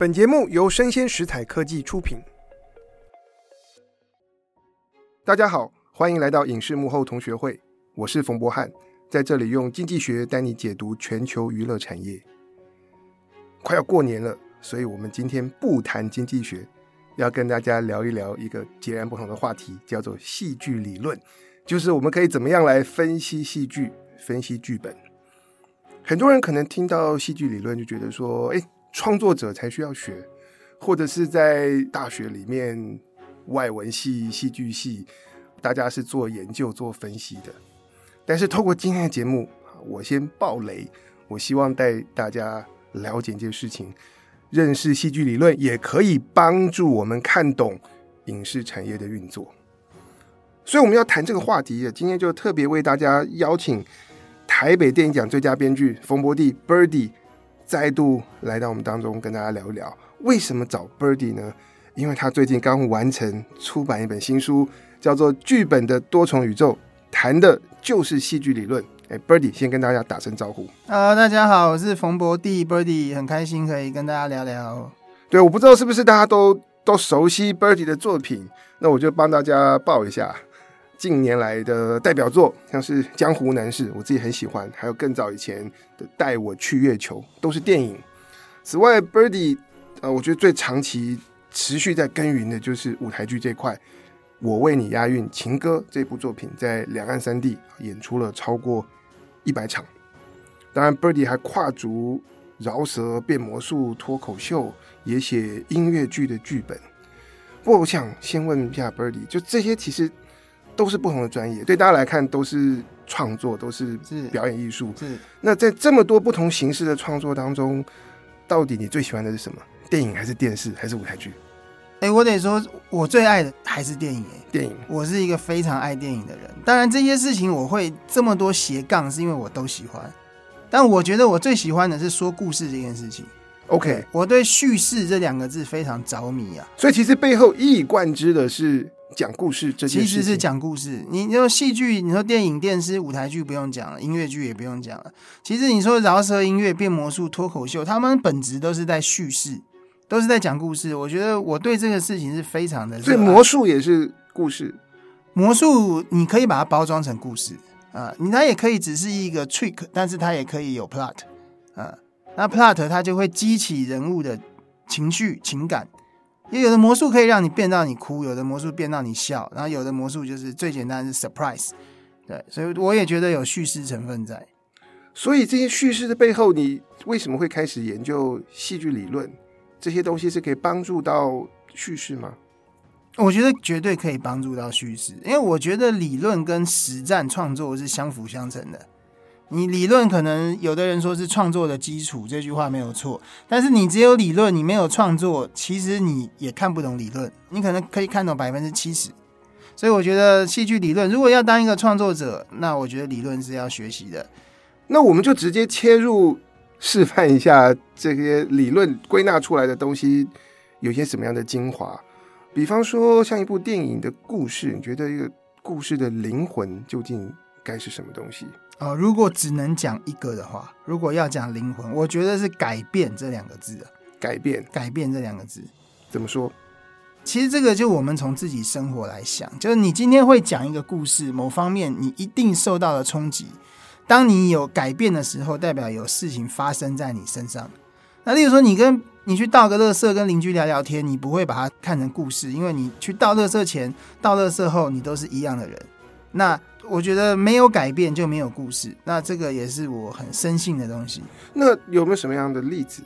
本节目由生鲜食材科技出品。大家好，欢迎来到影视幕后同学会，我是冯博翰，在这里用经济学带你解读全球娱乐产业。快要过年了，所以我们今天不谈经济学，要跟大家聊一聊一个截然不同的话题，叫做戏剧理论，就是我们可以怎么样来分析戏剧、分析剧本。很多人可能听到戏剧理论就觉得说，哎，创作者才需要学，或者是在大学里面外文系、戏剧系，大家是做研究、做分析的。但是透过今天的节目，我先爆雷，我希望带大家了解一件事情，认识戏剧理论也可以帮助我们看懂影视产业的运作。所以我们要谈这个话题，今天就特别为大家邀请。台北电影奖最佳编剧冯博弟 Birdy 再度来到我们当中，跟大家聊一聊为什么找 Birdy 呢？因为他最近刚完成出版一本新书，叫做《剧本的多重宇宙》，谈的就是戏剧理论。哎，Birdy 先跟大家打声招呼。Hello，大家好，我是冯博弟 Birdy，很开心可以跟大家聊聊。对，我不知道是不是大家都都熟悉 Birdy 的作品，那我就帮大家报一下。近年来的代表作，像是《江湖男士》，我自己很喜欢；还有更早以前的《带我去月球》，都是电影。此外，Birdy，呃，我觉得最长期持续在耕耘的就是舞台剧这块。我为你押韵情歌这部作品，在两岸三地演出了超过一百场。当然，Birdy 还跨足饶舌、变魔术、脱口秀，也写音乐剧的剧本。不过，我想先问一下 Birdy，就这些其实。都是不同的专业，对大家来看都是创作，都是表演艺术。是。那在这么多不同形式的创作当中，到底你最喜欢的是什么？电影还是电视还是舞台剧？哎、欸，我得说，我最爱的还是电影。哎，电影。我是一个非常爱电影的人。当然，这些事情我会这么多斜杠，是因为我都喜欢。但我觉得我最喜欢的是说故事这件事情。OK，我对叙事这两个字非常着迷啊。所以其实背后一以贯之的是。讲故事这件事，其实是讲故事。你说戏剧，你说电影、电视、舞台剧不用讲了，音乐剧也不用讲了。其实你说饶舌音乐、变魔术、脱口秀，他们本质都是在叙事，都是在讲故事。我觉得我对这个事情是非常的。所以魔术也是故事，魔术你可以把它包装成故事啊，你它也可以只是一个 trick，但是它也可以有 plot 啊。那 plot 它就会激起人物的情绪、情感。也有的魔术可以让你变到你哭，有的魔术变到你笑，然后有的魔术就是最简单的是 surprise，对，所以我也觉得有叙事成分在。所以这些叙事的背后，你为什么会开始研究戏剧理论？这些东西是可以帮助到叙事吗？我觉得绝对可以帮助到叙事，因为我觉得理论跟实战创作是相辅相成的。你理论可能有的人说是创作的基础，这句话没有错。但是你只有理论，你没有创作，其实你也看不懂理论。你可能可以看懂百分之七十。所以我觉得戏剧理论，如果要当一个创作者，那我觉得理论是要学习的。那我们就直接切入示范一下这些理论归纳出来的东西有些什么样的精华。比方说，像一部电影的故事，你觉得一个故事的灵魂究竟该是什么东西？哦，如果只能讲一个的话，如果要讲灵魂，我觉得是改变这两个字啊。改变，改变这两个字怎么说？其实这个就我们从自己生活来想，就是你今天会讲一个故事，某方面你一定受到了冲击。当你有改变的时候，代表有事情发生在你身上。那例如说，你跟你去倒个垃圾，跟邻居聊聊天，你不会把它看成故事，因为你去倒垃圾前、倒垃圾后，你都是一样的人。那我觉得没有改变就没有故事，那这个也是我很深信的东西。那有没有什么样的例子？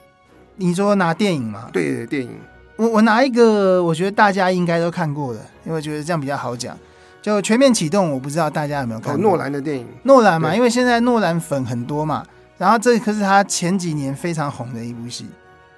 你说拿电影吗？对，电影。我我拿一个，我觉得大家应该都看过的，因为我觉得这样比较好讲。就《全面启动》，我不知道大家有没有看过。诺兰的电影。诺兰嘛，因为现在诺兰粉很多嘛，然后这可是他前几年非常红的一部戏，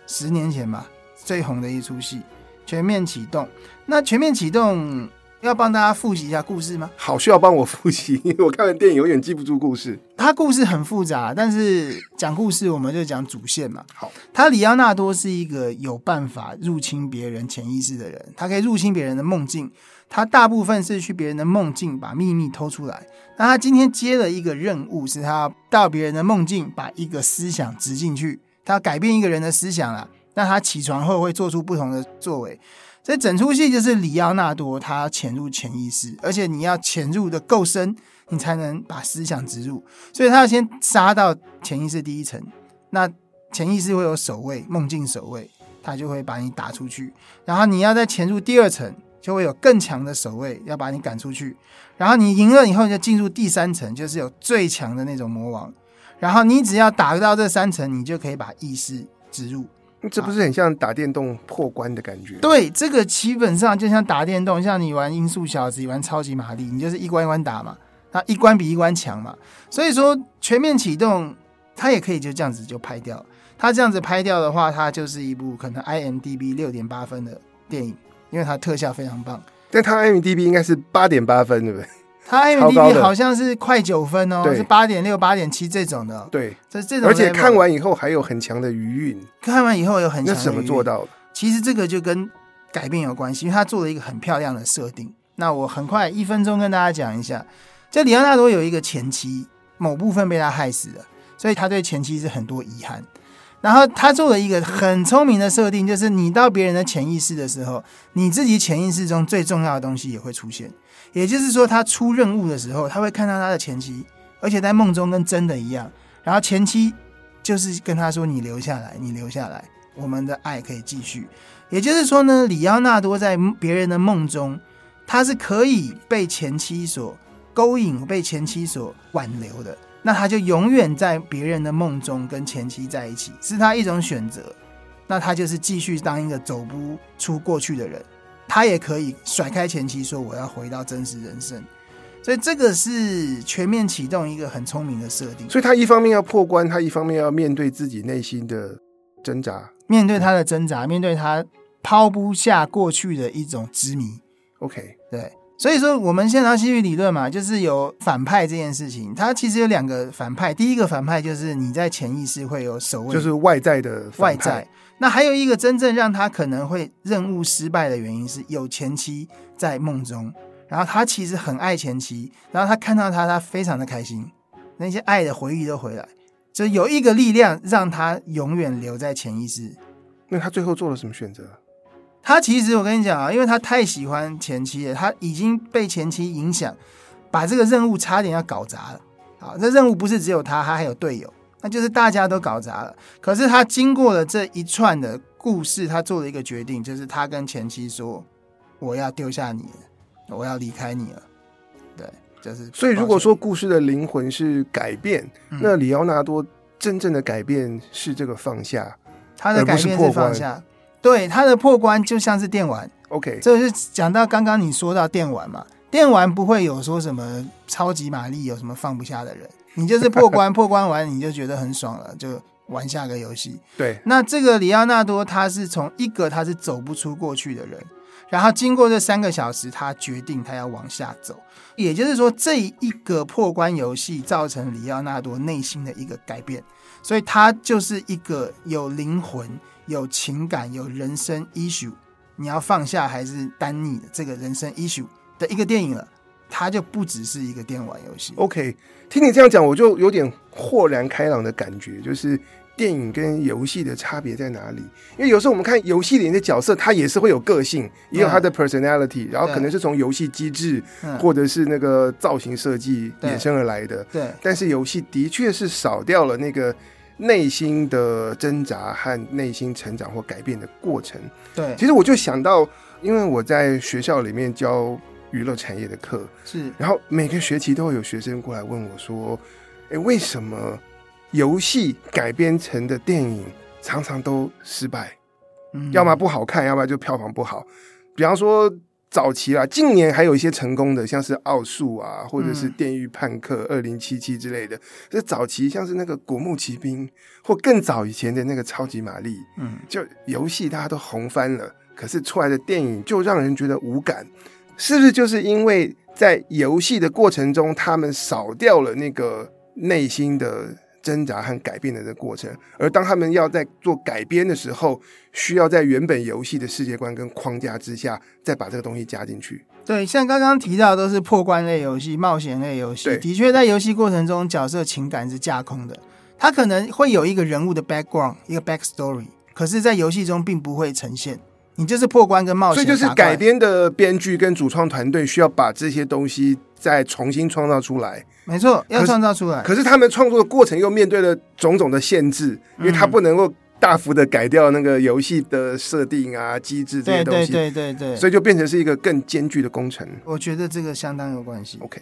十年前吧，最红的一出戏《全面启动》。那《全面启动》。要帮大家复习一下故事吗？好，需要帮我复习，因为我看完电影有点记不住故事。他故事很复杂，但是讲故事我们就讲主线嘛。好，他里奥纳多是一个有办法入侵别人潜意识的人，他可以入侵别人的梦境。他大部分是去别人的梦境把秘密偷出来。那他今天接了一个任务，是他到别人的梦境把一个思想植进去，他要改变一个人的思想了。那他起床后会做出不同的作为。所以整出戏就是里奥纳多他潜入潜意识，而且你要潜入的够深，你才能把思想植入。所以他要先杀到潜意识第一层，那潜意识会有守卫，梦境守卫，他就会把你打出去。然后你要再潜入第二层，就会有更强的守卫要把你赶出去。然后你赢了以后，就进入第三层，就是有最强的那种魔王。然后你只要打到这三层，你就可以把意识植入。这不是很像打电动破关的感觉？对，这个基本上就像打电动，像你玩音速小子，你玩超级玛丽，你就是一关一关打嘛，那一关比一关强嘛。所以说全面启动，它也可以就这样子就拍掉。它这样子拍掉的话，它就是一部可能 IMDB 六点八分的电影，因为它特效非常棒。但它 IMDB 应该是八点八分，对不对？它 IMDB 好像是快九分哦，是八点六、八点七这种的。对，这这种，而且看完以后还有很强的余韵。看完以后有很强的余韵。那怎么做到的？其实这个就跟改变有关系，因为他做了一个很漂亮的设定。那我很快一分钟跟大家讲一下，就里奥纳多有一个前妻，某部分被他害死了，所以他对前妻是很多遗憾。然后他做了一个很聪明的设定，就是你到别人的潜意识的时候，你自己潜意识中最重要的东西也会出现。也就是说，他出任务的时候，他会看到他的前妻，而且在梦中跟真的一样。然后前妻就是跟他说：“你留下来，你留下来，我们的爱可以继续。”也就是说呢，里奥纳多在别人的梦中，他是可以被前妻所勾引、被前妻所挽留的。那他就永远在别人的梦中跟前妻在一起，是他一种选择。那他就是继续当一个走不出过去的人。他也可以甩开前妻，说我要回到真实人生，所以这个是全面启动一个很聪明的设定。所以他一方面要破关，他一方面要面对自己内心的挣扎，面对他的挣扎，面对他抛不下过去的一种执迷。OK，对，所以说我们现在戏剧理论嘛，就是有反派这件事情，它其实有两个反派。第一个反派就是你在潜意识会有守卫，就是外在的反派。外在。那还有一个真正让他可能会任务失败的原因是有前妻在梦中，然后他其实很爱前妻，然后他看到他，他非常的开心，那些爱的回忆都回来，就有一个力量让他永远留在潜意识。那他最后做了什么选择？他其实我跟你讲啊，因为他太喜欢前妻了，他已经被前妻影响，把这个任务差点要搞砸了。好，这任务不是只有他，他还有队友。那就是大家都搞砸了，可是他经过了这一串的故事，他做了一个决定，就是他跟前妻说：“我要丢下你了，我要离开你了。”对，就是。所以如果说故事的灵魂是改变，嗯、那里奥纳多真正的改变是这个放下，他的改变是放下。对，他的破关就像是电玩。OK，这是讲到刚刚你说到电玩嘛？电玩不会有说什么超级玛丽，有什么放不下的人。你就是破关，破关完你就觉得很爽了，就玩下个游戏。对，那这个里奥纳多他是从一个他是走不出过去的人，然后经过这三个小时，他决定他要往下走。也就是说，这一个破关游戏造成里奥纳多内心的一个改变，所以他就是一个有灵魂、有情感、有人生 issue，你要放下还是单逆的这个人生 issue 的一个电影了。它就不只是一个电玩游戏。OK，听你这样讲，我就有点豁然开朗的感觉。就是电影跟游戏的差别在哪里？因为有时候我们看游戏里的角色，他也是会有个性，也有他的 personality，、嗯、然后可能是从游戏机制或者是那个造型设计衍生而来的。对，但是游戏的确是少掉了那个内心的挣扎和内心成长或改变的过程。对，其实我就想到，因为我在学校里面教。娱乐产业的课是，然后每个学期都会有学生过来问我说：“哎，为什么游戏改编成的电影常常都失败？嗯，要么不好看，要么就票房不好。比方说早期啦，近年还有一些成功的，像是《奥数》啊，或者是《电狱叛客》二零七七之类的。这早期像是那个《古墓奇兵》，或更早以前的那个《超级玛丽》，嗯，就游戏大家都红翻了，可是出来的电影就让人觉得无感。”是不是就是因为在游戏的过程中，他们少掉了那个内心的挣扎和改变的这个过程，而当他们要在做改编的时候，需要在原本游戏的世界观跟框架之下，再把这个东西加进去？对，像刚刚提到的都是破关类游戏、冒险类游戏，的确在游戏过程中，角色情感是架空的，他可能会有一个人物的 background，一个 backstory。可是，在游戏中并不会呈现。你就是破关跟冒险，所以就是改编的编剧跟主创团队需要把这些东西再重新创造出来。没错，要创造出来。可是，他们创作的过程又面对了种种的限制，因为他不能够大幅的改掉那个游戏的设定啊、机制这些东西。对对对对对，所以就变成是一个更艰巨的工程。我觉得这个相当有关系。OK，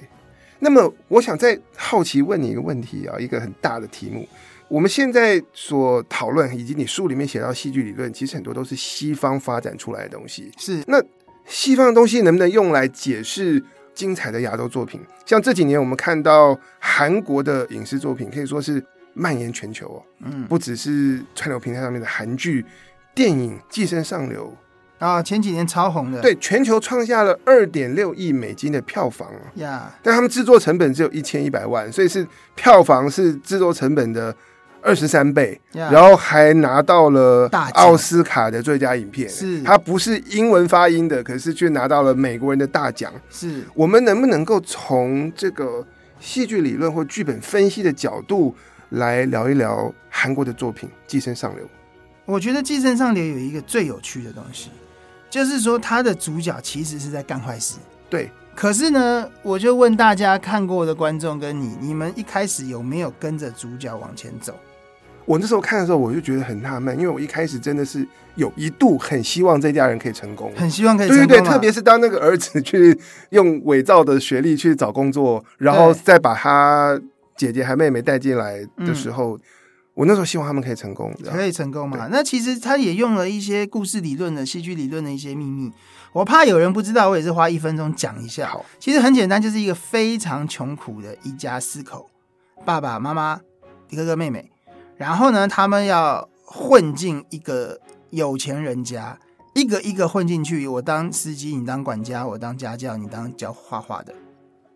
那么我想再好奇问你一个问题啊，一个很大的题目。我们现在所讨论，以及你书里面写到戏剧理论，其实很多都是西方发展出来的东西。是，那西方的东西能不能用来解释精彩的亚洲作品？像这几年我们看到韩国的影视作品，可以说是蔓延全球哦。嗯，不只是串流平台上面的韩剧、电影《寄生上流》啊，前几年超红的，对，全球创下了二点六亿美金的票房呀。Yeah. 但他们制作成本只有一千一百万，所以是票房是制作成本的。二十三倍，yeah, 然后还拿到了奥斯卡的最佳影片。是，它不是英文发音的，可是却拿到了美国人的大奖。是，我们能不能够从这个戏剧理论或剧本分析的角度来聊一聊韩国的作品《寄生上流》？我觉得《寄生上流》有一个最有趣的东西，就是说它的主角其实是在干坏事。对，可是呢，我就问大家看过的观众跟你，你们一开始有没有跟着主角往前走？我那时候看的时候，我就觉得很纳闷，因为我一开始真的是有一度很希望这家人可以成功，很希望可以成功。对对对，特别是当那个儿子去用伪造的学历去找工作，然后再把他姐姐还妹妹带进来的时候，嗯、我那时候希望他们可以成功，可以成功嘛？那其实他也用了一些故事理论的戏剧理论的一些秘密，我怕有人不知道，我也是花一分钟讲一下。好，其实很简单，就是一个非常穷苦的一家四口，爸爸妈妈，一个哥妹妹。然后呢，他们要混进一个有钱人家，一个一个混进去。我当司机，你当管家，我当家教，你当教画画的，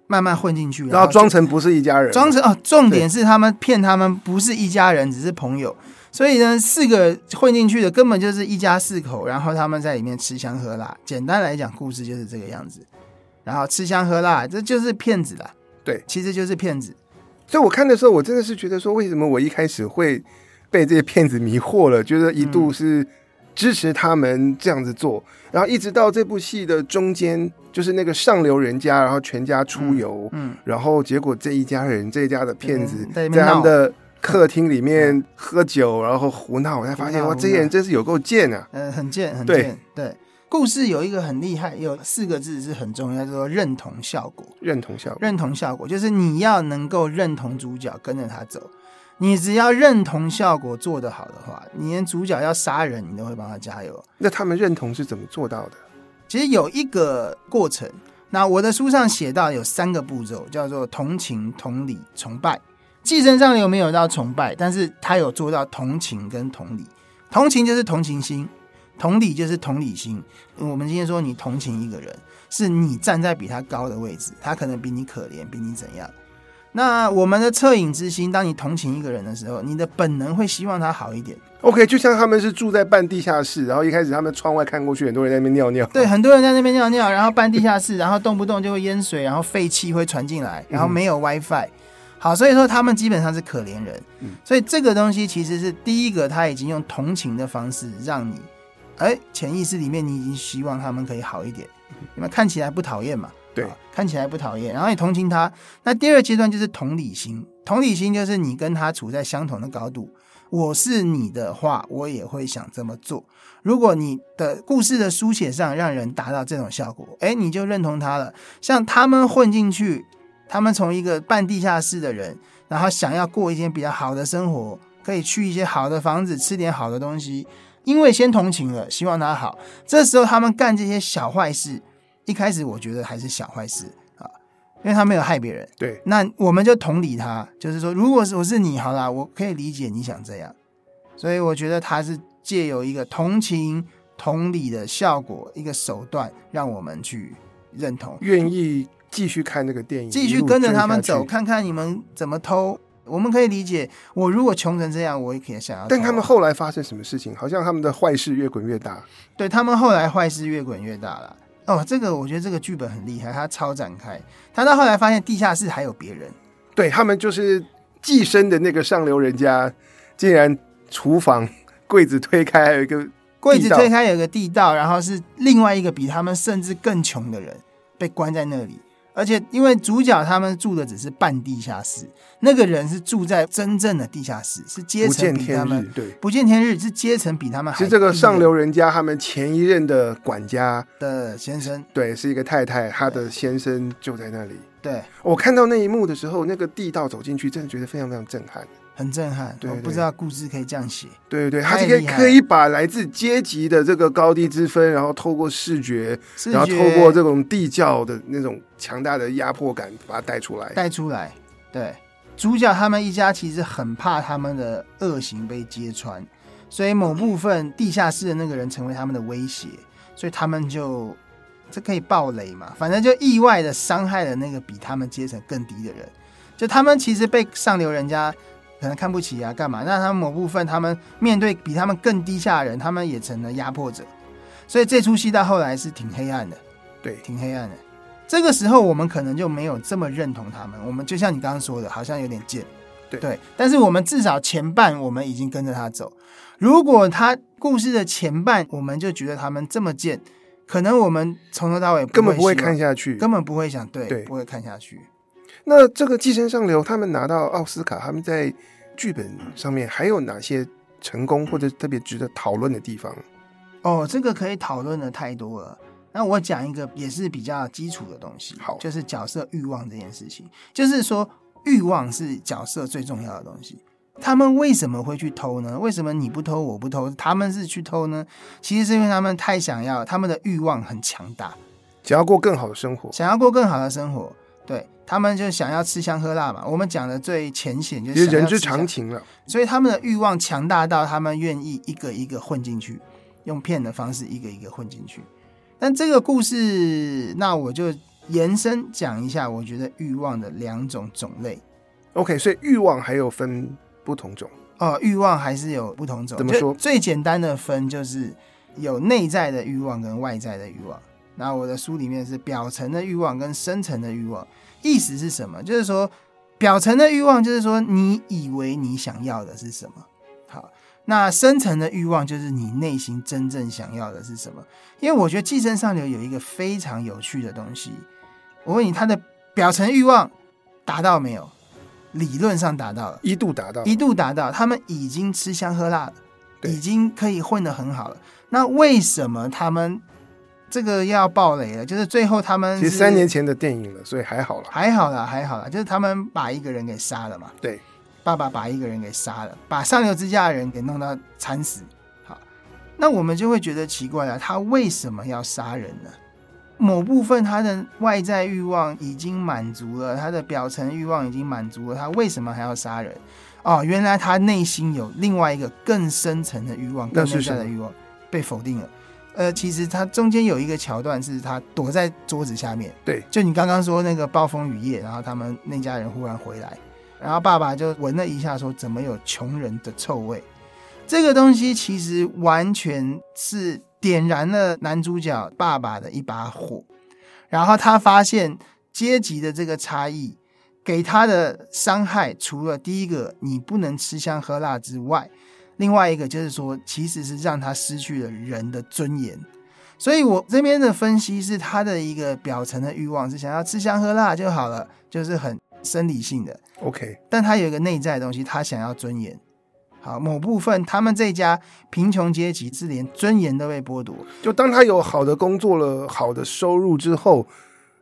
慢慢混进去，然后装成不是一家人，装成哦。重点是他们骗他们不是一家人，只是朋友。所以呢，四个混进去的根本就是一家四口，然后他们在里面吃香喝辣。简单来讲，故事就是这个样子。然后吃香喝辣，这就是骗子啦。对，其实就是骗子。所以我看的时候，我真的是觉得说，为什么我一开始会被这些骗子迷惑了？觉得一度是支持他们这样子做，嗯、然后一直到这部戏的中间，就是那个上流人家，然后全家出游，嗯，嗯然后结果这一家人这一家的骗子在他们的客厅里面喝酒，然后胡闹，我才发现哇，这些人真是有够贱啊！嗯，很贱，很贱，对。对故事有一个很厉害，有四个字是很重要，叫做认同效果。认同效果，认同效果就是你要能够认同主角，跟着他走。你只要认同效果做得好的话，你连主角要杀人，你都会帮他加油。那他们认同是怎么做到的？其实有一个过程。那我的书上写到有三个步骤，叫做同情、同理、崇拜。寄生上流没有到崇拜，但是他有做到同情跟同理。同情就是同情心。同理就是同理心。我们今天说你同情一个人，是你站在比他高的位置，他可能比你可怜，比你怎样。那我们的恻隐之心，当你同情一个人的时候，你的本能会希望他好一点。OK，就像他们是住在半地下室，然后一开始他们窗外看过去，很多人在那边尿尿。对，很多人在那边尿尿，然后半地下室，然后动不动就会淹水，然后废气会传进来，然后没有 WiFi。好，所以说他们基本上是可怜人。嗯，所以这个东西其实是第一个，他已经用同情的方式让你。哎，潜意识里面你已经希望他们可以好一点，因为看起来不讨厌嘛。对，看起来不讨厌，然后你同情他。那第二阶段就是同理心，同理心就是你跟他处在相同的高度。我是你的话，我也会想这么做。如果你的故事的书写上让人达到这种效果，哎，你就认同他了。像他们混进去，他们从一个半地下室的人，然后想要过一些比较好的生活，可以去一些好的房子，吃点好的东西。因为先同情了，希望他好。这时候他们干这些小坏事，一开始我觉得还是小坏事啊，因为他没有害别人。对，那我们就同理他，就是说，如果是我是你，好啦，我可以理解你想这样。所以我觉得他是借由一个同情、同理的效果，一个手段，让我们去认同，愿意继续看那个电影，继续跟着他们走，看看你们怎么偷。我们可以理解，我如果穷成这样，我也可以想要。但他们后来发生什么事情？好像他们的坏事越滚越大。对，他们后来坏事越滚越大了。哦，这个我觉得这个剧本很厉害，他超展开。他到后来发现地下室还有别人。对，他们就是寄生的那个上流人家，竟然厨房柜子推开，还有一个柜子推开有一个地道，然后是另外一个比他们甚至更穷的人被关在那里。而且，因为主角他们住的只是半地下室，那个人是住在真正的地下室，是阶层比他们对。不见天日，是阶层比他们还是这个上流人家，他们前一任的管家的先生，对，是一个太太，他的先生就在那里。对，我看到那一幕的时候，那个地道走进去，真的觉得非常非常震撼。很震撼，对，对，对，我不知道故事可以这样写。对对对，他可以可以把来自阶级的这个高低之分，然后透过视觉，视觉，然后透过这种地窖的那种强大的压迫感，把它带出来。带出来，对，主角他们一家其实很怕他们的恶行被揭穿，所以某部分地下室的那个人成为他们的威胁，所以他们就这可以暴雷嘛？反正就意外的伤害了那个比他们阶层更低的人，就他们其实被上流人家。可能看不起啊，干嘛？那他们某部分，他们面对比他们更低下的人，他们也成了压迫者。所以这出戏到后来是挺黑暗的，对，挺黑暗的。这个时候我们可能就没有这么认同他们。我们就像你刚刚说的，好像有点贱，对对。但是我们至少前半我们已经跟着他走。如果他故事的前半我们就觉得他们这么贱，可能我们从头到尾根本不会看下去，根本不会想对，对，不会看下去。那这个《寄生上流》，他们拿到奥斯卡，他们在剧本上面还有哪些成功或者特别值得讨论的地方？哦，这个可以讨论的太多了。那我讲一个也是比较基础的东西，好，就是角色欲望这件事情。就是说，欲望是角色最重要的东西。他们为什么会去偷呢？为什么你不偷我不偷，他们是去偷呢？其实是因为他们太想要，他们的欲望很强大，想要过更好的生活，想要过更好的生活。对，他们就想要吃香喝辣嘛。我们讲的最浅显就是人之常情了。所以他们的欲望强大到他们愿意一个一个混进去，用骗的方式一个一个混进去。但这个故事，那我就延伸讲一下，我觉得欲望的两种种类。OK，所以欲望还有分不同种哦，欲望还是有不同种。怎么说？最简单的分就是有内在的欲望跟外在的欲望。那我的书里面是表层的欲望跟深层的欲望，意思是什么？就是说，表层的欲望就是说你以为你想要的是什么，好，那深层的欲望就是你内心真正想要的是什么。因为我觉得《寄生上流》有一个非常有趣的东西，我问你，他的表层欲望达到没有？理论上达到了，一度达到，一度达到，他们已经吃香喝辣了，已经可以混得很好了。那为什么他们？这个要爆雷了，就是最后他们其实三年前的电影了，所以还好了，还好啦，还好啦，就是他们把一个人给杀了嘛。对，爸爸把一个人给杀了，把上流之家的人给弄到惨死。好，那我们就会觉得奇怪了，他为什么要杀人呢？某部分他的外在欲望已经满足了，他的表层欲望已经满足了，他为什么还要杀人？哦，原来他内心有另外一个更深层的欲望，更内在的欲望被否定了。呃，其实他中间有一个桥段，是他躲在桌子下面。对，就你刚刚说那个暴风雨夜，然后他们那家人忽然回来，然后爸爸就闻了一下，说怎么有穷人的臭味？这个东西其实完全是点燃了男主角爸爸的一把火，然后他发现阶级的这个差异给他的伤害，除了第一个你不能吃香喝辣之外。另外一个就是说，其实是让他失去了人的尊严，所以我这边的分析是他的一个表层的欲望是想要吃香喝辣就好了，就是很生理性的。OK，但他有一个内在的东西，他想要尊严。好，某部分他们这家贫穷阶级是连尊严都被剥夺。就当他有好的工作了、好的收入之后，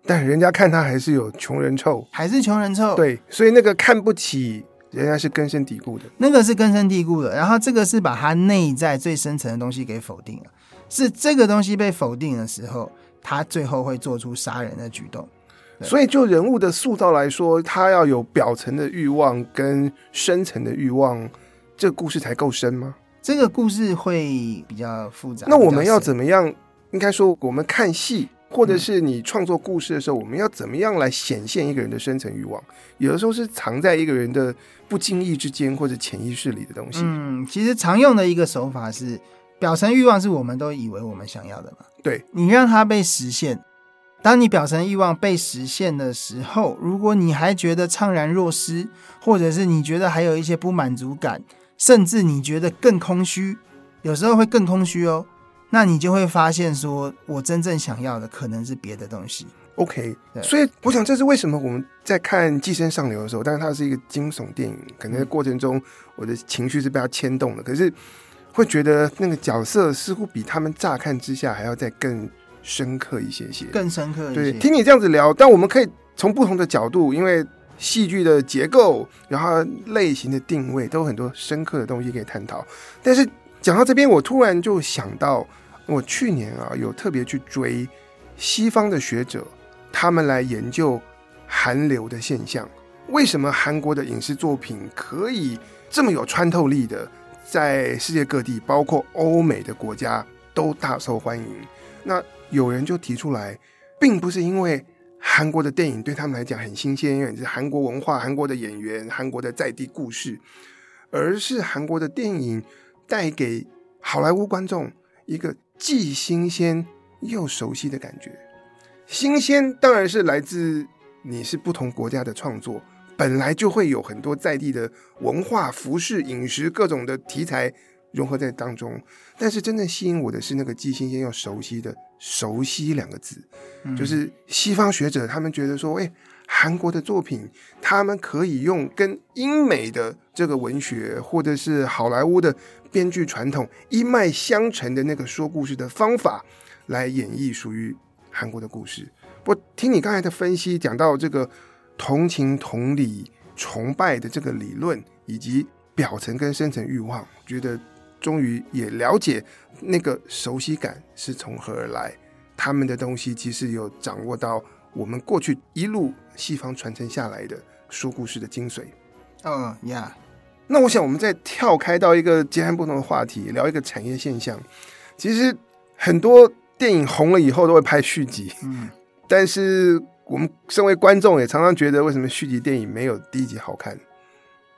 但人家看他还是有穷人臭，还是穷人臭。对，所以那个看不起。人家是根深蒂固的，那个是根深蒂固的，然后这个是把他内在最深层的东西给否定了，是这个东西被否定的时候，他最后会做出杀人的举动。所以就人物的塑造来说，他要有表层的欲望跟深层的欲望，这个故事才够深吗？这个故事会比较复杂。那我们要怎么样？应该说，我们看戏。或者是你创作故事的时候，我们要怎么样来显现一个人的深层欲望？有的时候是藏在一个人的不经意之间或者潜意识里的东西。嗯，其实常用的一个手法是，表层欲望是我们都以为我们想要的嘛。对，你让它被实现。当你表层欲望被实现的时候，如果你还觉得怅然若失，或者是你觉得还有一些不满足感，甚至你觉得更空虚，有时候会更空虚哦。那你就会发现，说我真正想要的可能是别的东西。OK，所以我想这是为什么我们在看《寄生上流》的时候，但是它是一个惊悚电影，可能在过程中我的情绪是被它牵动的，可是会觉得那个角色似乎比他们乍看之下还要再更深刻一些些，更深刻一些。对，听你这样子聊，但我们可以从不同的角度，因为戏剧的结构，然后类型的定位，都有很多深刻的东西可以探讨。但是讲到这边，我突然就想到，我去年啊有特别去追西方的学者。他们来研究韩流的现象，为什么韩国的影视作品可以这么有穿透力的，在世界各地，包括欧美的国家都大受欢迎？那有人就提出来，并不是因为韩国的电影对他们来讲很新鲜，因为是韩国文化、韩国的演员、韩国的在地故事，而是韩国的电影带给好莱坞观众一个既新鲜又熟悉的感觉。新鲜当然是来自你是不同国家的创作，本来就会有很多在地的文化、服饰、饮食各种的题材融合在当中。但是真正吸引我的是那个既新鲜又熟悉的“熟悉”两个字，嗯、就是西方学者他们觉得说，哎，韩国的作品他们可以用跟英美的这个文学或者是好莱坞的编剧传统一脉相承的那个说故事的方法来演绎属于。韩国的故事，不过听你刚才的分析，讲到这个同情、同理、崇拜的这个理论，以及表层跟深层欲望，觉得终于也了解那个熟悉感是从何而来。他们的东西其实有掌握到我们过去一路西方传承下来的说故事的精髓。嗯呀，那我想我们再跳开到一个截然不同的话题，聊一个产业现象。其实很多。电影红了以后都会拍续集，嗯，但是我们身为观众也常常觉得，为什么续集电影没有第一集好看？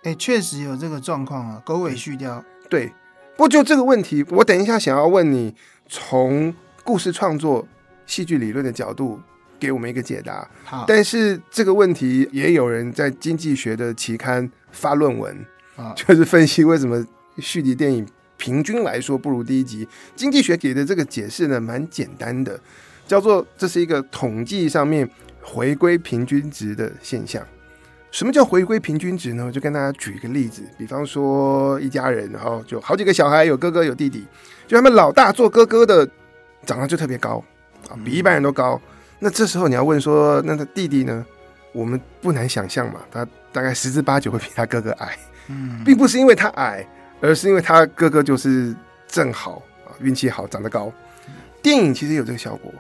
哎、欸，确实有这个状况啊，狗尾续貂。对，不过就这个问题，我等一下想要问你，从故事创作、戏剧理论的角度给我们一个解答。好，但是这个问题也有人在经济学的期刊发论文，啊，就是分析为什么续集电影。平均来说不如第一集。经济学给的这个解释呢，蛮简单的，叫做这是一个统计上面回归平均值的现象。什么叫回归平均值呢？我就跟大家举一个例子，比方说一家人，然后就好几个小孩，有哥哥有弟弟，就他们老大做哥哥的长得就特别高啊，比一般人都高。那这时候你要问说，那他弟弟呢？我们不难想象嘛，他大概十之八九会比他哥哥矮，嗯，并不是因为他矮。而是因为他哥哥就是正好啊，运气好，长得高。电影其实有这个效果，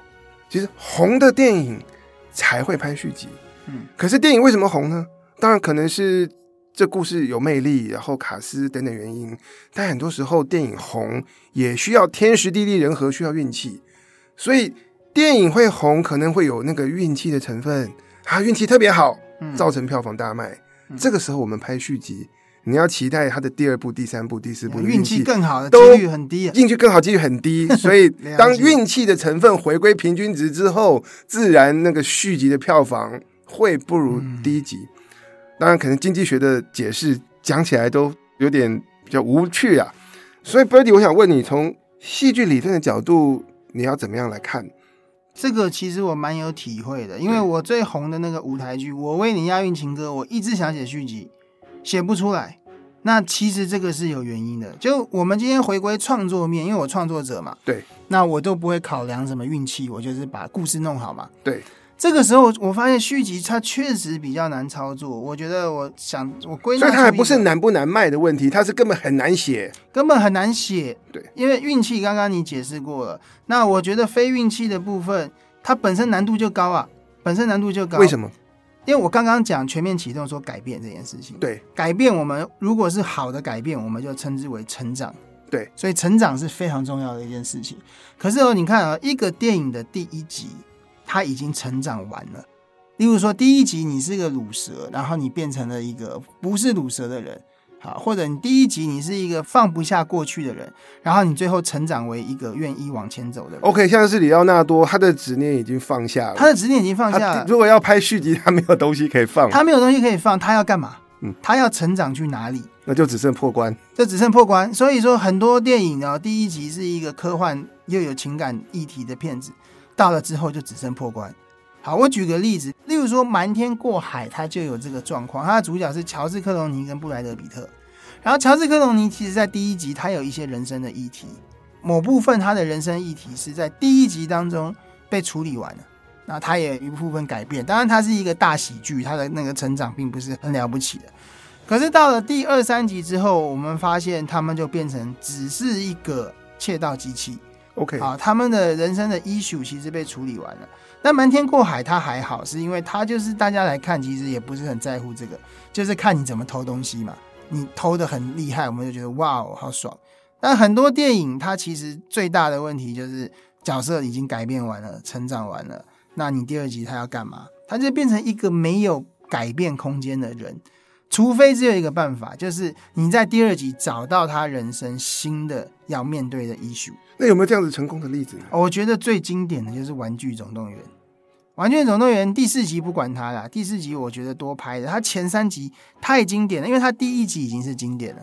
其实红的电影才会拍续集。嗯，可是电影为什么红呢？当然可能是这故事有魅力，然后卡斯等等原因。但很多时候电影红也需要天时地利人和，需要运气。所以电影会红，可能会有那个运气的成分啊，运气特别好，造成票房大卖。这个时候我们拍续集。你要期待它的第二部、第三部、第四部运气更好的几率很低，啊运气更好几率很低，所以当运气的成分回归平均值之后，自然那个续集的票房会不如第一集。当然，可能经济学的解释讲起来都有点比较无趣啊。所以，Birdy，我想问你，从戏剧理论的角度，你要怎么样来看？这个其实我蛮有体会的，因为我最红的那个舞台剧《我为你押韵情歌》，我一直想写续集。写不出来，那其实这个是有原因的。就我们今天回归创作面，因为我创作者嘛，对，那我都不会考量什么运气，我就是把故事弄好嘛。对，这个时候我发现续集它确实比较难操作。我觉得我想我归纳，所以它还不是难不难卖的问题，它是根本很难写，根本很难写。对，因为运气刚刚你解释过了，那我觉得非运气的部分，它本身难度就高啊，本身难度就高。为什么？因为我刚刚讲全面启动说改变这件事情，对，改变我们如果是好的改变，我们就称之为成长，对，所以成长是非常重要的一件事情。可是哦，你看啊，一个电影的第一集，它已经成长完了。例如说，第一集你是个乳蛇，然后你变成了一个不是乳蛇的人。好，或者你第一集你是一个放不下过去的人，然后你最后成长为一个愿意往前走的人。OK，像是里奥纳多，他的执念已经放下了。他的执念已经放下了。如果要拍续集，他没有东西可以放。他没有东西可以放，他要干嘛？嗯，他要成长去哪里？那就只剩破关，就只剩破关。所以说，很多电影呢，第一集是一个科幻又有情感议题的片子，到了之后就只剩破关。好，我举个例子，例如说《瞒天过海》，它就有这个状况，它的主角是乔治·克隆尼跟布莱德·彼特。然后，乔治·克隆尼其实在第一集他有一些人生的议题，某部分他的人生议题是在第一集当中被处理完了。那他也一部分改变，当然他是一个大喜剧，他的那个成长并不是很了不起的。可是到了第二三集之后，我们发现他们就变成只是一个窃盗机器。OK，好，他们的人生的 issue 其实被处理完了。那瞒天过海他还好，是因为他就是大家来看，其实也不是很在乎这个，就是看你怎么偷东西嘛。你偷得很厉害，我们就觉得哇哦，好爽。但很多电影它其实最大的问题就是角色已经改变完了，成长完了，那你第二集他要干嘛？他就变成一个没有改变空间的人。除非只有一个办法，就是你在第二集找到他人生新的要面对的 issue。那有没有这样子成功的例子？我觉得最经典的就是《玩具总动员》。《玩具总动员》第四集不管它啦，第四集我觉得多拍的。它前三集太经典了，因为它第一集已经是经典了。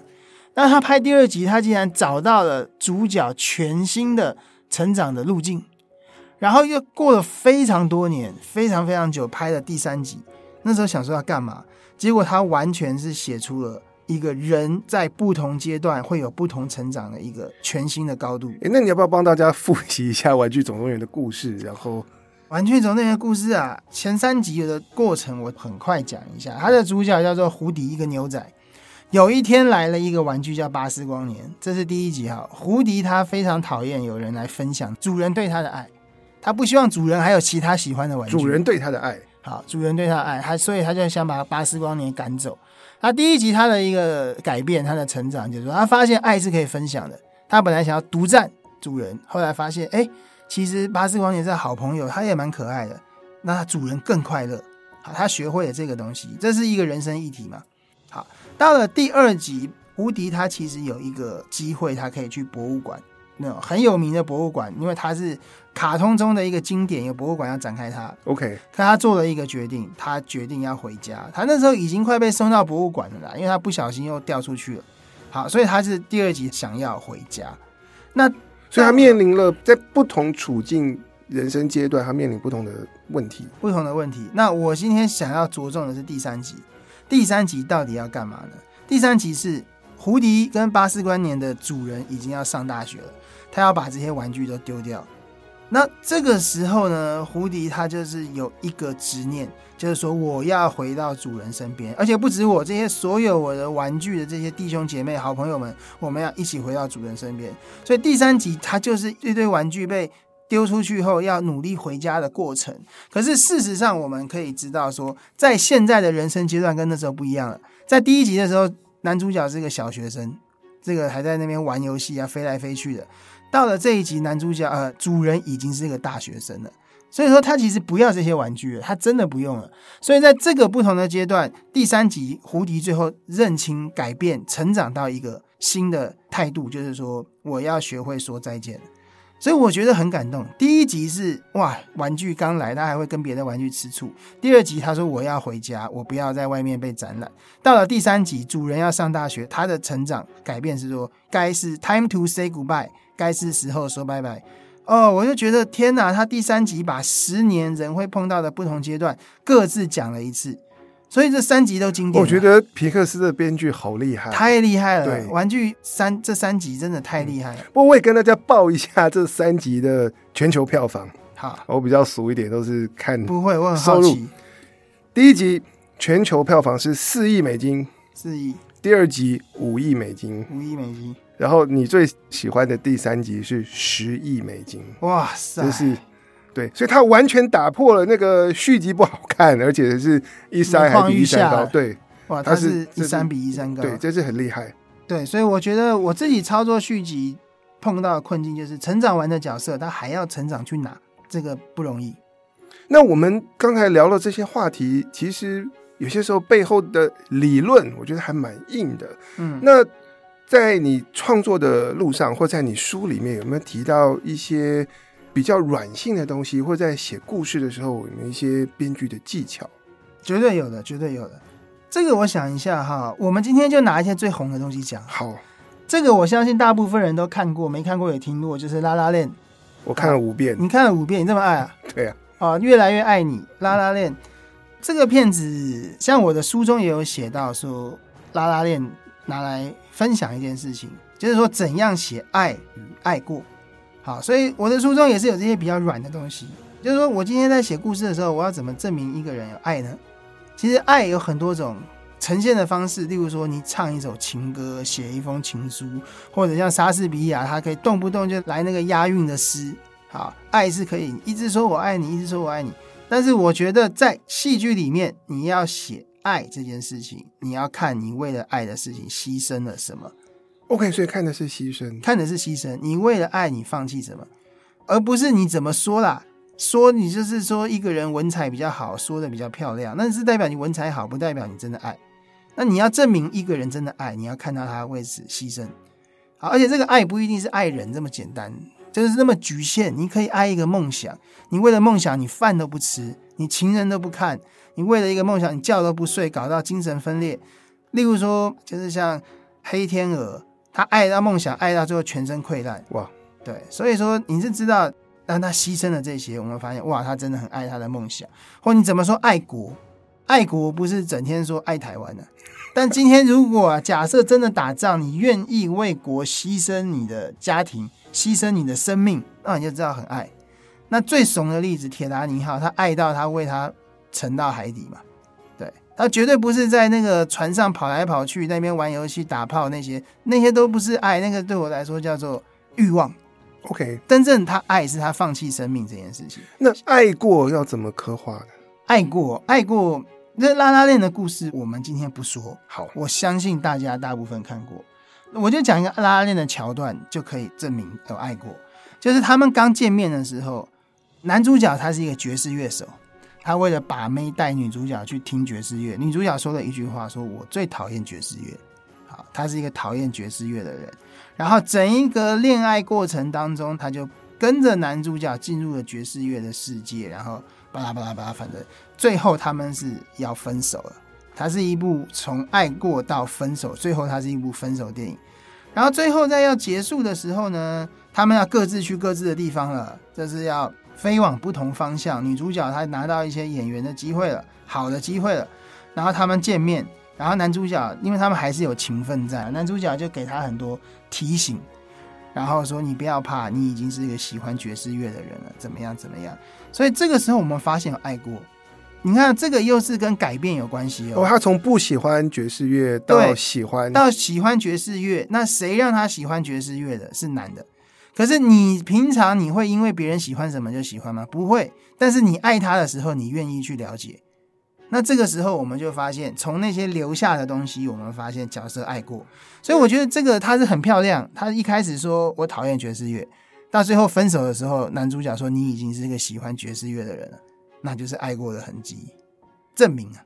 但他拍第二集，他竟然找到了主角全新的成长的路径，然后又过了非常多年，非常非常久，拍了第三集。那时候想说要干嘛？结果他完全是写出了一个人在不同阶段会有不同成长的一个全新的高度。诶，那你要不要帮大家复习一下《玩具总动员》的故事？然后，《玩具总动员》的故事啊，前三集的过程我很快讲一下。它的主角叫做胡迪，一个牛仔。有一天来了一个玩具叫巴斯光年，这是第一集哈。胡迪他非常讨厌有人来分享主人对他的爱，他不希望主人还有其他喜欢的玩具。主人对他的爱。好，主人对他的爱，他所以他就想把巴斯光年赶走。他第一集他的一个改变，他的成长就是说，他发现爱是可以分享的。他本来想要独占主人，后来发现，哎，其实巴斯光年是好朋友，他也蛮可爱的。那他主人更快乐。好，他学会了这个东西，这是一个人生议题嘛。好，到了第二集，胡迪他其实有一个机会，他可以去博物馆。那种很有名的博物馆，因为它是卡通中的一个经典，有博物馆要展开它。OK，可他做了一个决定，他决定要回家。他那时候已经快被送到博物馆了啦，因为他不小心又掉出去了。好，所以他是第二集想要回家。那所以他面临了在不同处境、人生阶段，他面临不同的问题，不同的问题。那我今天想要着重的是第三集。第三集到底要干嘛呢？第三集是胡迪跟巴斯光年的主人已经要上大学了。他要把这些玩具都丢掉，那这个时候呢，胡迪他就是有一个执念，就是说我要回到主人身边，而且不止我这些所有我的玩具的这些弟兄姐妹、好朋友们，我们要一起回到主人身边。所以第三集他就是一堆玩具被丢出去后要努力回家的过程。可是事实上，我们可以知道说，在现在的人生阶段跟那时候不一样了。在第一集的时候，男主角是个小学生，这个还在那边玩游戏啊，飞来飞去的。到了这一集，男主角呃，主人已经是一个大学生了，所以说他其实不要这些玩具了，他真的不用了。所以在这个不同的阶段，第三集胡迪最后认清、改变、成长到一个新的态度，就是说我要学会说再见。所以我觉得很感动。第一集是哇，玩具刚来，他还会跟别的玩具吃醋。第二集他说我要回家，我不要在外面被展览。到了第三集，主人要上大学，他的成长改变是说该是 time to say goodbye。该是时候说拜拜哦！我就觉得天哪，他第三集把十年人会碰到的不同阶段各自讲了一次，所以这三集都经典。我觉得皮克斯的编剧好厉害，太厉害了！对，玩具三这三集真的太厉害了。不过我也跟大家报一下这三集的全球票房。好，我比较熟一点，都是看不会，我很好奇。第一集全球票房是四亿美金，四亿。第二集五亿美金，五亿美金。然后你最喜欢的第三集是十亿美金，哇塞！就是对，所以它完全打破了那个续集不好看，而且是一三还比一三高，对，哇，它是一三比一三高，对，这是很厉害。对，所以我觉得我自己操作续集碰到的困境就是成长完的角色，他还要成长去哪，这个不容易。那我们刚才聊了这些话题，其实有些时候背后的理论，我觉得还蛮硬的。嗯，那。在你创作的路上，或在你书里面，有没有提到一些比较软性的东西？或在写故事的时候，有没有一些编剧的技巧？绝对有的，绝对有的。这个我想一下哈，我们今天就拿一些最红的东西讲。好，这个我相信大部分人都看过，没看过也听过，就是《La La Land》。我看了五遍。你看了五遍，你这么爱啊？对啊。啊，越来越爱你，《La La Land》这个片子，像我的书中也有写到说，《La La Land》拿来分享一件事情，就是说怎样写爱与爱过。好，所以我的书中也是有这些比较软的东西，就是说我今天在写故事的时候，我要怎么证明一个人有爱呢？其实爱有很多种呈现的方式，例如说你唱一首情歌，写一封情书，或者像莎士比亚，他可以动不动就来那个押韵的诗。好，爱是可以一直说我爱你，一直说我爱你。但是我觉得在戏剧里面，你要写爱这件事情，你要看你为了爱的事情牺牲了什么。OK，所以看的是牺牲，看的是牺牲。你为了爱你放弃什么，而不是你怎么说啦。说你就是说一个人文采比较好，说的比较漂亮，那是代表你文采好，不代表你真的爱。那你要证明一个人真的爱，你要看到他为此牺牲。好，而且这个爱不一定是爱人这么简单，就是那么局限。你可以爱一个梦想，你为了梦想，你饭都不吃，你情人都不看，你为了一个梦想，你觉都不睡，搞到精神分裂。例如说，就是像黑天鹅，他爱到梦想，爱到最后全身溃烂。哇，对，所以说你是知道。让他牺牲了这些，我们发现哇，他真的很爱他的梦想。或你怎么说爱国？爱国不是整天说爱台湾的。但今天如果啊，假设真的打仗，你愿意为国牺牲你的家庭，牺牲你的生命，那你就知道很爱。那最怂的例子，铁达尼号，他爱到他为他沉到海底嘛？对，他绝对不是在那个船上跑来跑去，那边玩游戏打炮那些，那些都不是爱。那个对我来说叫做欲望。OK，真正他爱是他放弃生命这件事情。那爱过要怎么刻画呢？爱过，爱过。那拉拉链的故事，我们今天不说。好，我相信大家大部分看过。我就讲一个拉拉链的桥段，就可以证明有爱过。就是他们刚见面的时候，男主角他是一个爵士乐手，他为了把妹带女主角去听爵士乐。女主角说了一句话，说我最讨厌爵士乐。好，他是一个讨厌爵士乐的人。然后整一个恋爱过程当中，他就跟着男主角进入了爵士乐的世界，然后巴拉巴拉巴拉，反正最后他们是要分手了。它是一部从爱过到分手，最后它是一部分手电影。然后最后在要结束的时候呢，他们要各自去各自的地方了，这是要飞往不同方向。女主角她拿到一些演员的机会了，好的机会了，然后他们见面。然后男主角，因为他们还是有情分在，男主角就给他很多提醒，然后说：“你不要怕，你已经是一个喜欢爵士乐的人了，怎么样怎么样。”所以这个时候我们发现有爱过。你看，这个又是跟改变有关系哦。哦，他从不喜欢爵士乐到喜欢，到喜欢爵士乐。那谁让他喜欢爵士乐的？是男的。可是你平常你会因为别人喜欢什么就喜欢吗？不会。但是你爱他的时候，你愿意去了解。那这个时候，我们就发现，从那些留下的东西，我们发现角色爱过。所以我觉得这个他是很漂亮。他一开始说我讨厌爵士乐，到最后分手的时候，男主角说你已经是一个喜欢爵士乐的人了，那就是爱过的痕迹，证明啊，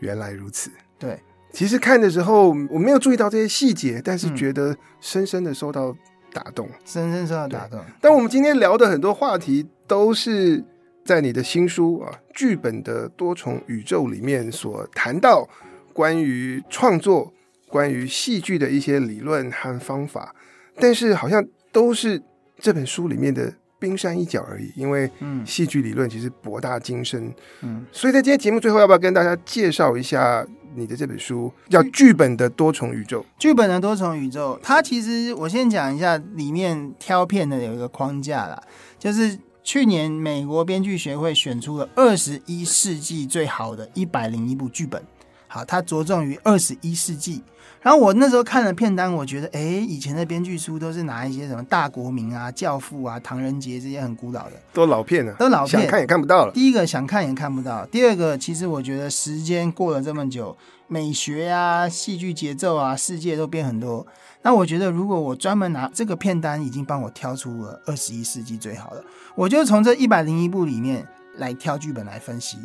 原来如此。对，其实看的时候我没有注意到这些细节，但是觉得深深的受到打动，深深受到打动。但我们今天聊的很多话题都是。在你的新书啊，剧本的多重宇宙里面所谈到关于创作、关于戏剧的一些理论和方法，但是好像都是这本书里面的冰山一角而已。因为嗯，戏剧理论其实博大精深，嗯，所以在今天节目最后，要不要跟大家介绍一下你的这本书？叫《剧本的多重宇宙》。剧本的多重宇宙，它其实我先讲一下里面挑片的有一个框架啦，就是。去年美国编剧学会选出了二十一世纪最好的一百零一部剧本，好，它着重于二十一世纪。然后我那时候看了片单，我觉得，哎，以前的编剧书都是拿一些什么大国民啊、教父啊、唐人街这些很古老的，都老片了，都老片，想看也看不到了。第一个想看也看不到，第二个其实我觉得时间过了这么久，美学啊、戏剧节奏啊、世界都变很多。那我觉得，如果我专门拿这个片单，已经帮我挑出了二十一世纪最好的，我就从这一百零一部里面来挑剧本来分析。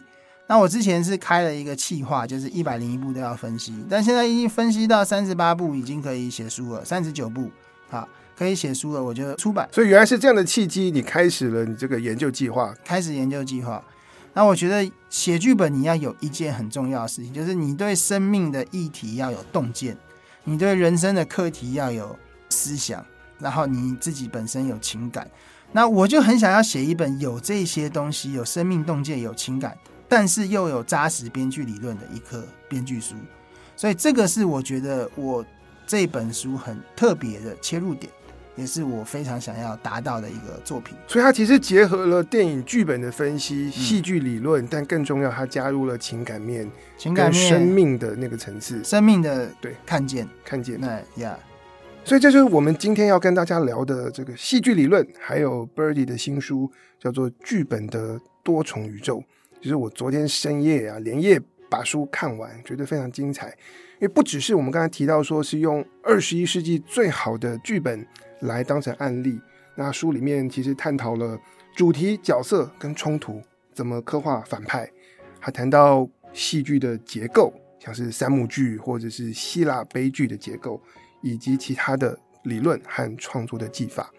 那我之前是开了一个企划，就是一百零一部都要分析，但现在已经分析到三十八部，已经可以写书了，三十九部，好，可以写书了，我就出版。所以原来是这样的契机，你开始了你这个研究计划，开始研究计划。那我觉得写剧本你要有一件很重要的事情，就是你对生命的议题要有洞见，你对人生的课题要有思想，然后你自己本身有情感。那我就很想要写一本有这些东西，有生命洞见，有情感，但是又有扎实编剧理论的一颗编剧书。所以这个是我觉得我这本书很特别的切入点。也是我非常想要达到的一个作品，所以它其实结合了电影剧本的分析、戏剧理论，但更重要，它加入了情感面、情感面、生命的那个层次、生命的对看见、看见。那呀，所以这就是我们今天要跟大家聊的这个戏剧理论，还有 Birdy 的新书叫做《剧本的多重宇宙》。就是我昨天深夜啊，连夜把书看完，觉得非常精彩。因为不只是我们刚才提到说是用二十一世纪最好的剧本。来当成案例，那书里面其实探讨了主题、角色跟冲突，怎么刻画反派，还谈到戏剧的结构，像是三幕剧或者是希腊悲剧的结构，以及其他的理论和创作的技法。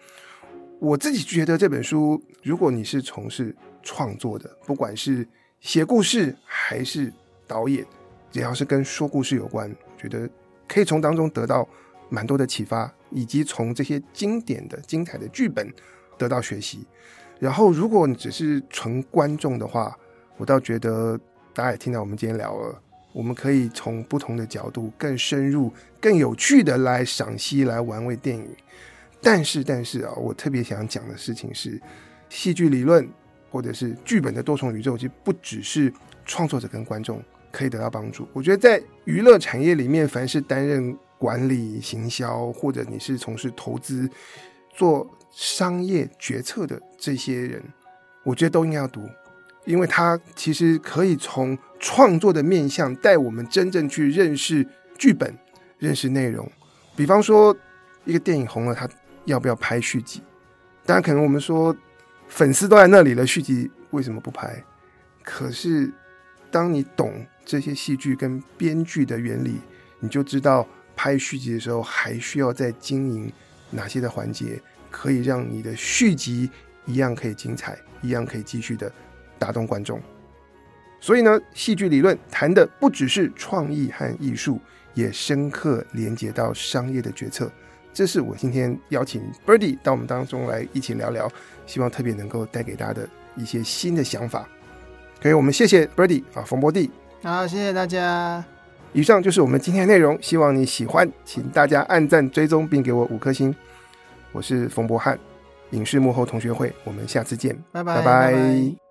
我自己觉得这本书，如果你是从事创作的，不管是写故事还是导演，只要是跟说故事有关，觉得可以从当中得到蛮多的启发。以及从这些经典的、精彩的剧本得到学习。然后，如果你只是纯观众的话，我倒觉得大家也听到我们今天聊了，我们可以从不同的角度、更深入、更有趣的来赏析、来玩味电影。但是，但是啊，我特别想讲的事情是，戏剧理论或者是剧本的多重宇宙，其实不只是创作者跟观众可以得到帮助。我觉得在娱乐产业里面，凡是担任管理、行销，或者你是从事投资、做商业决策的这些人，我觉得都应该要读，因为他其实可以从创作的面向带我们真正去认识剧本、认识内容。比方说，一个电影红了，他要不要拍续集？当然，可能我们说粉丝都在那里了，续集为什么不拍？可是，当你懂这些戏剧跟编剧的原理，你就知道。拍续集的时候，还需要再经营哪些的环节，可以让你的续集一样可以精彩，一样可以继续的打动观众。所以呢，戏剧理论谈的不只是创意和艺术，也深刻连接到商业的决策。这是我今天邀请 Birdy 到我们当中来一起聊聊，希望特别能够带给大家的一些新的想法。可以，我们谢谢 Birdy 啊，冯博弟。好，谢谢大家。以上就是我们今天的内容，希望你喜欢，请大家按赞、追踪并给我五颗星。我是冯博翰，影视幕后同学会，我们下次见，拜拜。拜拜。